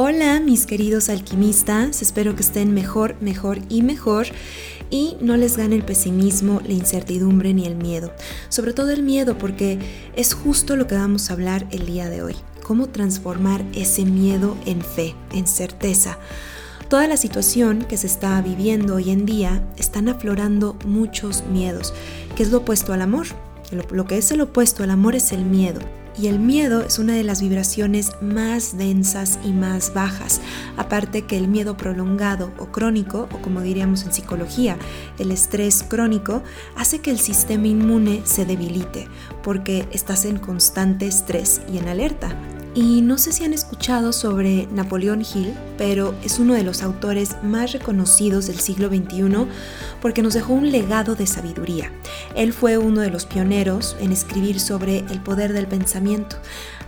Hola mis queridos alquimistas, espero que estén mejor, mejor y mejor y no les gane el pesimismo, la incertidumbre ni el miedo. Sobre todo el miedo porque es justo lo que vamos a hablar el día de hoy. Cómo transformar ese miedo en fe, en certeza. Toda la situación que se está viviendo hoy en día están aflorando muchos miedos, que es lo opuesto al amor. Lo, lo que es el opuesto al amor es el miedo. Y el miedo es una de las vibraciones más densas y más bajas. Aparte que el miedo prolongado o crónico, o como diríamos en psicología, el estrés crónico, hace que el sistema inmune se debilite porque estás en constante estrés y en alerta. Y no sé si han escuchado sobre Napoleón Hill, pero es uno de los autores más reconocidos del siglo XXI porque nos dejó un legado de sabiduría. Él fue uno de los pioneros en escribir sobre el poder del pensamiento.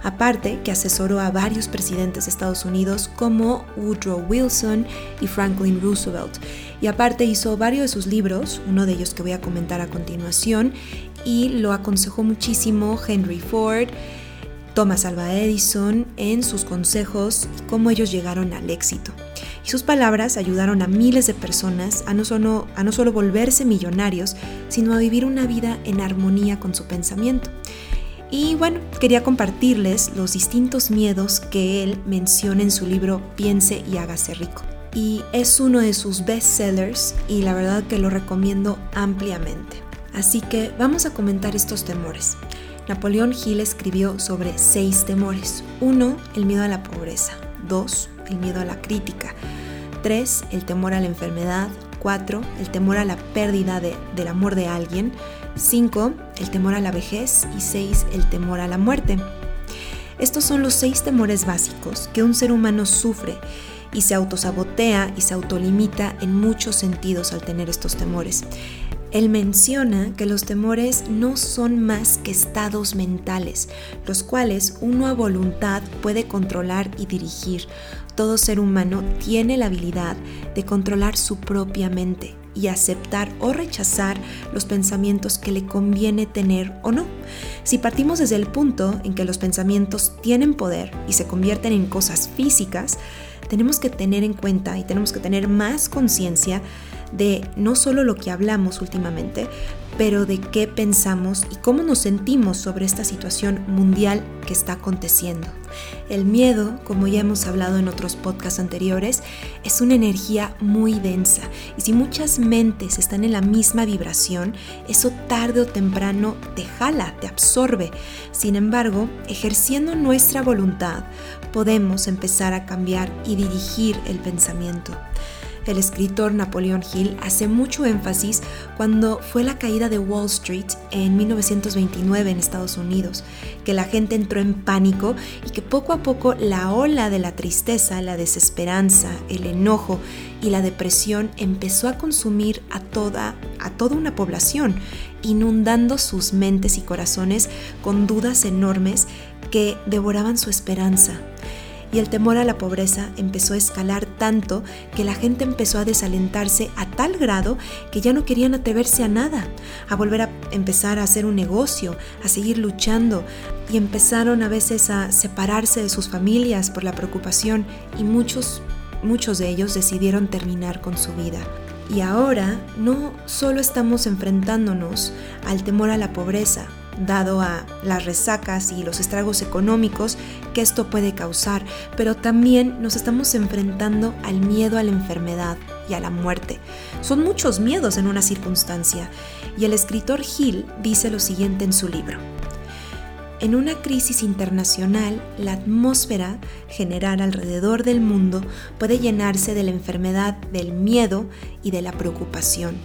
Aparte que asesoró a varios presidentes de Estados Unidos como Woodrow Wilson y Franklin Roosevelt. Y aparte hizo varios de sus libros, uno de ellos que voy a comentar a continuación, y lo aconsejó muchísimo Henry Ford, Thomas Alva Edison en sus consejos y cómo ellos llegaron al éxito. Y sus palabras ayudaron a miles de personas a no, solo, a no solo volverse millonarios, sino a vivir una vida en armonía con su pensamiento. Y bueno, quería compartirles los distintos miedos que él menciona en su libro Piense y hágase rico. Y es uno de sus bestsellers y la verdad que lo recomiendo ampliamente. Así que vamos a comentar estos temores. Napoleón Hill escribió sobre seis temores. 1. El miedo a la pobreza. 2. El miedo a la crítica. 3. El temor a la enfermedad. 4. El temor a la pérdida del amor de alguien. 5. El temor a la vejez. Y 6. El temor a la muerte. Estos son los seis temores básicos que un ser humano sufre y se autosabotea y se autolimita en muchos sentidos al tener estos temores. Él menciona que los temores no son más que estados mentales, los cuales uno a voluntad puede controlar y dirigir. Todo ser humano tiene la habilidad de controlar su propia mente y aceptar o rechazar los pensamientos que le conviene tener o no. Si partimos desde el punto en que los pensamientos tienen poder y se convierten en cosas físicas, tenemos que tener en cuenta y tenemos que tener más conciencia de no solo lo que hablamos últimamente, pero de qué pensamos y cómo nos sentimos sobre esta situación mundial que está aconteciendo. El miedo, como ya hemos hablado en otros podcasts anteriores, es una energía muy densa y si muchas mentes están en la misma vibración, eso tarde o temprano te jala, te absorbe. Sin embargo, ejerciendo nuestra voluntad, podemos empezar a cambiar y dirigir el pensamiento el escritor Napoleón Hill hace mucho énfasis cuando fue la caída de Wall Street en 1929 en Estados Unidos, que la gente entró en pánico y que poco a poco la ola de la tristeza, la desesperanza, el enojo y la depresión empezó a consumir a toda, a toda una población, inundando sus mentes y corazones con dudas enormes que devoraban su esperanza y el temor a la pobreza empezó a escalar tanto que la gente empezó a desalentarse a tal grado que ya no querían atreverse a nada, a volver a empezar a hacer un negocio, a seguir luchando y empezaron a veces a separarse de sus familias por la preocupación y muchos muchos de ellos decidieron terminar con su vida. Y ahora no solo estamos enfrentándonos al temor a la pobreza, dado a las resacas y los estragos económicos que esto puede causar, pero también nos estamos enfrentando al miedo a la enfermedad y a la muerte. Son muchos miedos en una circunstancia, y el escritor Hill dice lo siguiente en su libro. En una crisis internacional, la atmósfera general alrededor del mundo puede llenarse de la enfermedad del miedo y de la preocupación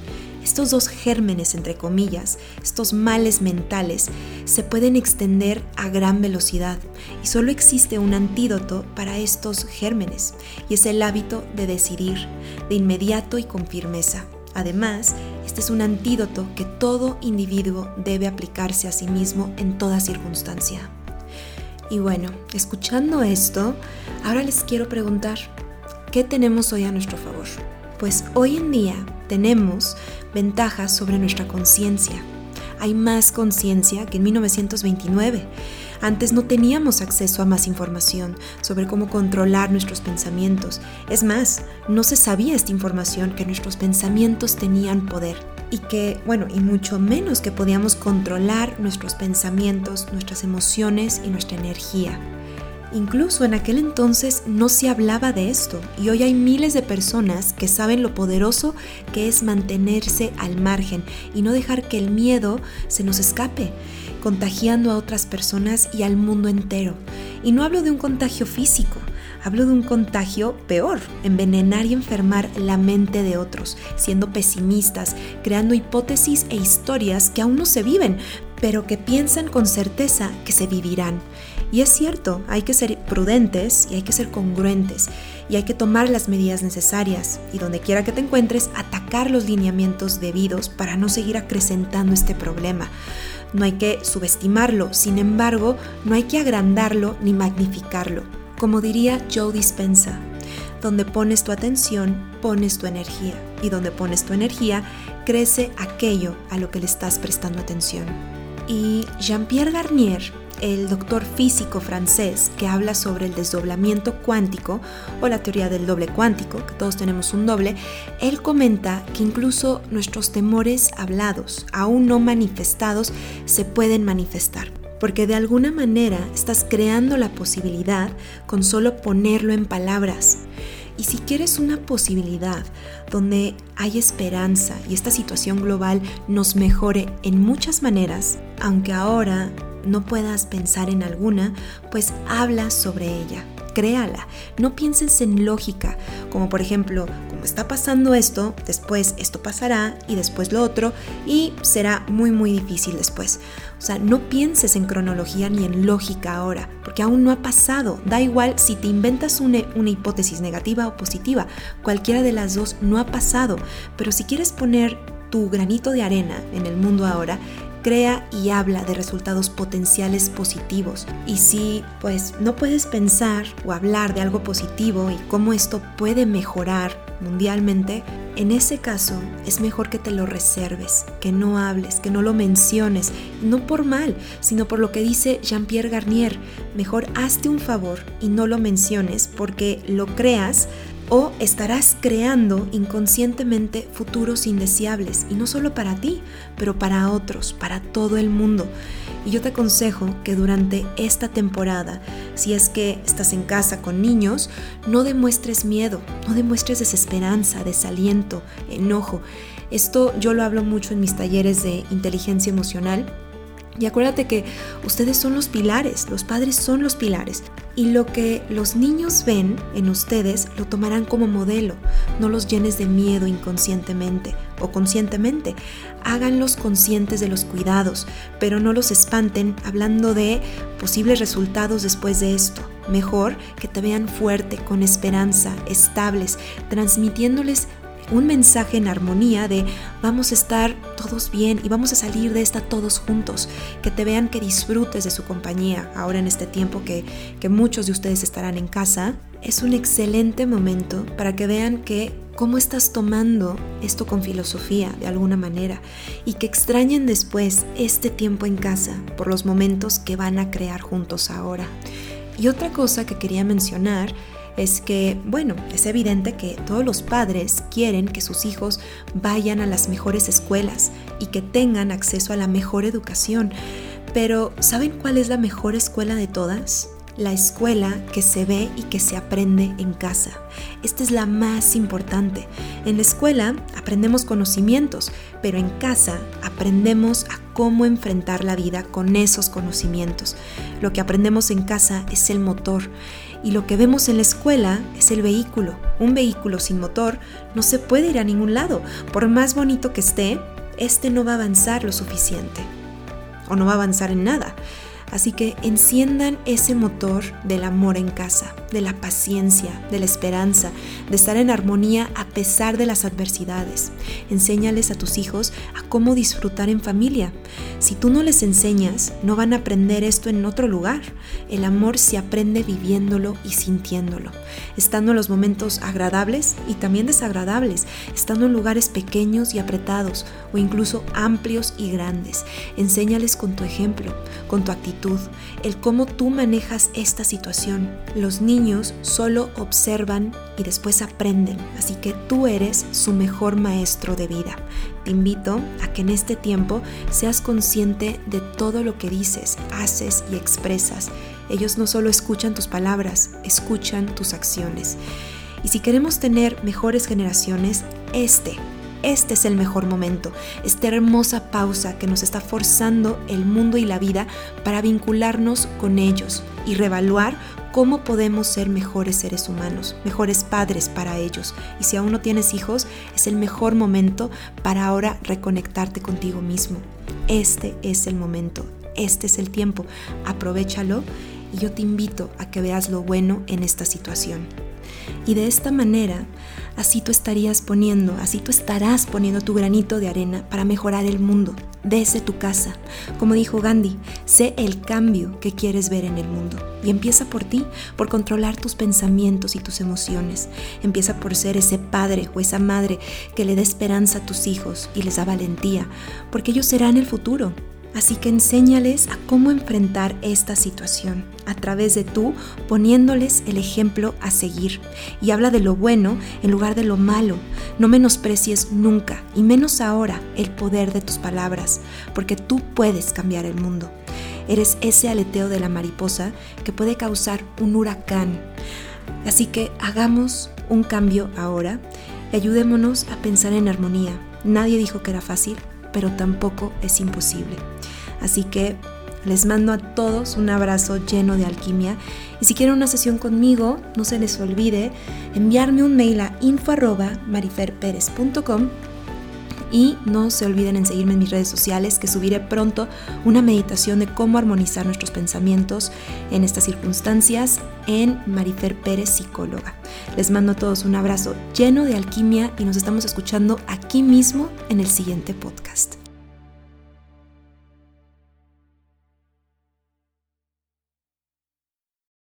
estos dos gérmenes, entre comillas, estos males mentales, se pueden extender a gran velocidad y solo existe un antídoto para estos gérmenes y es el hábito de decidir de inmediato y con firmeza. Además, este es un antídoto que todo individuo debe aplicarse a sí mismo en toda circunstancia. Y bueno, escuchando esto, ahora les quiero preguntar, ¿qué tenemos hoy a nuestro favor? Pues hoy en día tenemos ventajas sobre nuestra conciencia. Hay más conciencia que en 1929. Antes no teníamos acceso a más información sobre cómo controlar nuestros pensamientos. Es más, no se sabía esta información que nuestros pensamientos tenían poder y que, bueno, y mucho menos que podíamos controlar nuestros pensamientos, nuestras emociones y nuestra energía. Incluso en aquel entonces no se hablaba de esto y hoy hay miles de personas que saben lo poderoso que es mantenerse al margen y no dejar que el miedo se nos escape, contagiando a otras personas y al mundo entero. Y no hablo de un contagio físico, hablo de un contagio peor, envenenar y enfermar la mente de otros, siendo pesimistas, creando hipótesis e historias que aún no se viven, pero que piensan con certeza que se vivirán. Y es cierto, hay que ser prudentes y hay que ser congruentes y hay que tomar las medidas necesarias y donde quiera que te encuentres, atacar los lineamientos debidos para no seguir acrecentando este problema. No hay que subestimarlo, sin embargo, no hay que agrandarlo ni magnificarlo. Como diría Joe Dispensa, donde pones tu atención, pones tu energía. Y donde pones tu energía, crece aquello a lo que le estás prestando atención. Y Jean-Pierre Garnier el doctor físico francés que habla sobre el desdoblamiento cuántico o la teoría del doble cuántico, que todos tenemos un doble, él comenta que incluso nuestros temores hablados, aún no manifestados, se pueden manifestar. Porque de alguna manera estás creando la posibilidad con solo ponerlo en palabras. Y si quieres una posibilidad donde hay esperanza y esta situación global nos mejore en muchas maneras, aunque ahora no puedas pensar en alguna, pues habla sobre ella, créala. No pienses en lógica, como por ejemplo, como está pasando esto, después esto pasará y después lo otro y será muy muy difícil después. O sea, no pienses en cronología ni en lógica ahora, porque aún no ha pasado. Da igual si te inventas una, una hipótesis negativa o positiva, cualquiera de las dos no ha pasado. Pero si quieres poner tu granito de arena en el mundo ahora, crea y habla de resultados potenciales positivos. Y si pues no puedes pensar o hablar de algo positivo y cómo esto puede mejorar mundialmente, en ese caso es mejor que te lo reserves, que no hables, que no lo menciones, no por mal, sino por lo que dice Jean-Pierre Garnier. Mejor hazte un favor y no lo menciones porque lo creas o estarás creando inconscientemente futuros indeseables y no solo para ti, pero para otros, para todo el mundo. Y yo te aconsejo que durante esta temporada, si es que estás en casa con niños, no demuestres miedo, no demuestres desesperanza, desaliento, enojo. Esto yo lo hablo mucho en mis talleres de inteligencia emocional y acuérdate que ustedes son los pilares, los padres son los pilares. Y lo que los niños ven en ustedes lo tomarán como modelo. No los llenes de miedo inconscientemente o conscientemente. Háganlos conscientes de los cuidados, pero no los espanten hablando de posibles resultados después de esto. Mejor que te vean fuerte, con esperanza, estables, transmitiéndoles un mensaje en armonía de vamos a estar todos bien y vamos a salir de esta todos juntos, que te vean que disfrutes de su compañía ahora en este tiempo que, que muchos de ustedes estarán en casa. Es un excelente momento para que vean que cómo estás tomando esto con filosofía de alguna manera y que extrañen después este tiempo en casa por los momentos que van a crear juntos ahora. Y otra cosa que quería mencionar es que, bueno, es evidente que todos los padres quieren que sus hijos vayan a las mejores escuelas y que tengan acceso a la mejor educación. Pero, ¿saben cuál es la mejor escuela de todas? La escuela que se ve y que se aprende en casa. Esta es la más importante. En la escuela aprendemos conocimientos, pero en casa aprendemos a cómo enfrentar la vida con esos conocimientos. Lo que aprendemos en casa es el motor y lo que vemos en la escuela es el vehículo. Un vehículo sin motor no se puede ir a ningún lado. Por más bonito que esté, este no va a avanzar lo suficiente. O no va a avanzar en nada. Así que enciendan ese motor del amor en casa, de la paciencia, de la esperanza, de estar en armonía a pesar de las adversidades. Enséñales a tus hijos a cómo disfrutar en familia. Si tú no les enseñas, no van a aprender esto en otro lugar. El amor se aprende viviéndolo y sintiéndolo, estando en los momentos agradables y también desagradables, estando en lugares pequeños y apretados o incluso amplios y grandes. Enséñales con tu ejemplo, con tu actitud el cómo tú manejas esta situación. Los niños solo observan y después aprenden, así que tú eres su mejor maestro de vida. Te invito a que en este tiempo seas consciente de todo lo que dices, haces y expresas. Ellos no solo escuchan tus palabras, escuchan tus acciones. Y si queremos tener mejores generaciones, este este es el mejor momento, esta hermosa pausa que nos está forzando el mundo y la vida para vincularnos con ellos y revaluar cómo podemos ser mejores seres humanos, mejores padres para ellos. Y si aún no tienes hijos, es el mejor momento para ahora reconectarte contigo mismo. Este es el momento, este es el tiempo, aprovechalo y yo te invito a que veas lo bueno en esta situación. Y de esta manera, así tú estarías poniendo, así tú estarás poniendo tu granito de arena para mejorar el mundo desde tu casa. Como dijo Gandhi, sé el cambio que quieres ver en el mundo. Y empieza por ti, por controlar tus pensamientos y tus emociones. Empieza por ser ese padre o esa madre que le dé esperanza a tus hijos y les da valentía, porque ellos serán el futuro. Así que enséñales a cómo enfrentar esta situación a través de tú poniéndoles el ejemplo a seguir. Y habla de lo bueno en lugar de lo malo. No menosprecies nunca, y menos ahora, el poder de tus palabras, porque tú puedes cambiar el mundo. Eres ese aleteo de la mariposa que puede causar un huracán. Así que hagamos un cambio ahora y ayudémonos a pensar en armonía. Nadie dijo que era fácil, pero tampoco es imposible. Así que les mando a todos un abrazo lleno de alquimia y si quieren una sesión conmigo, no se les olvide enviarme un mail a info@mariferperez.com y no se olviden en seguirme en mis redes sociales que subiré pronto una meditación de cómo armonizar nuestros pensamientos en estas circunstancias en Marifer Pérez Psicóloga. Les mando a todos un abrazo lleno de alquimia y nos estamos escuchando aquí mismo en el siguiente podcast.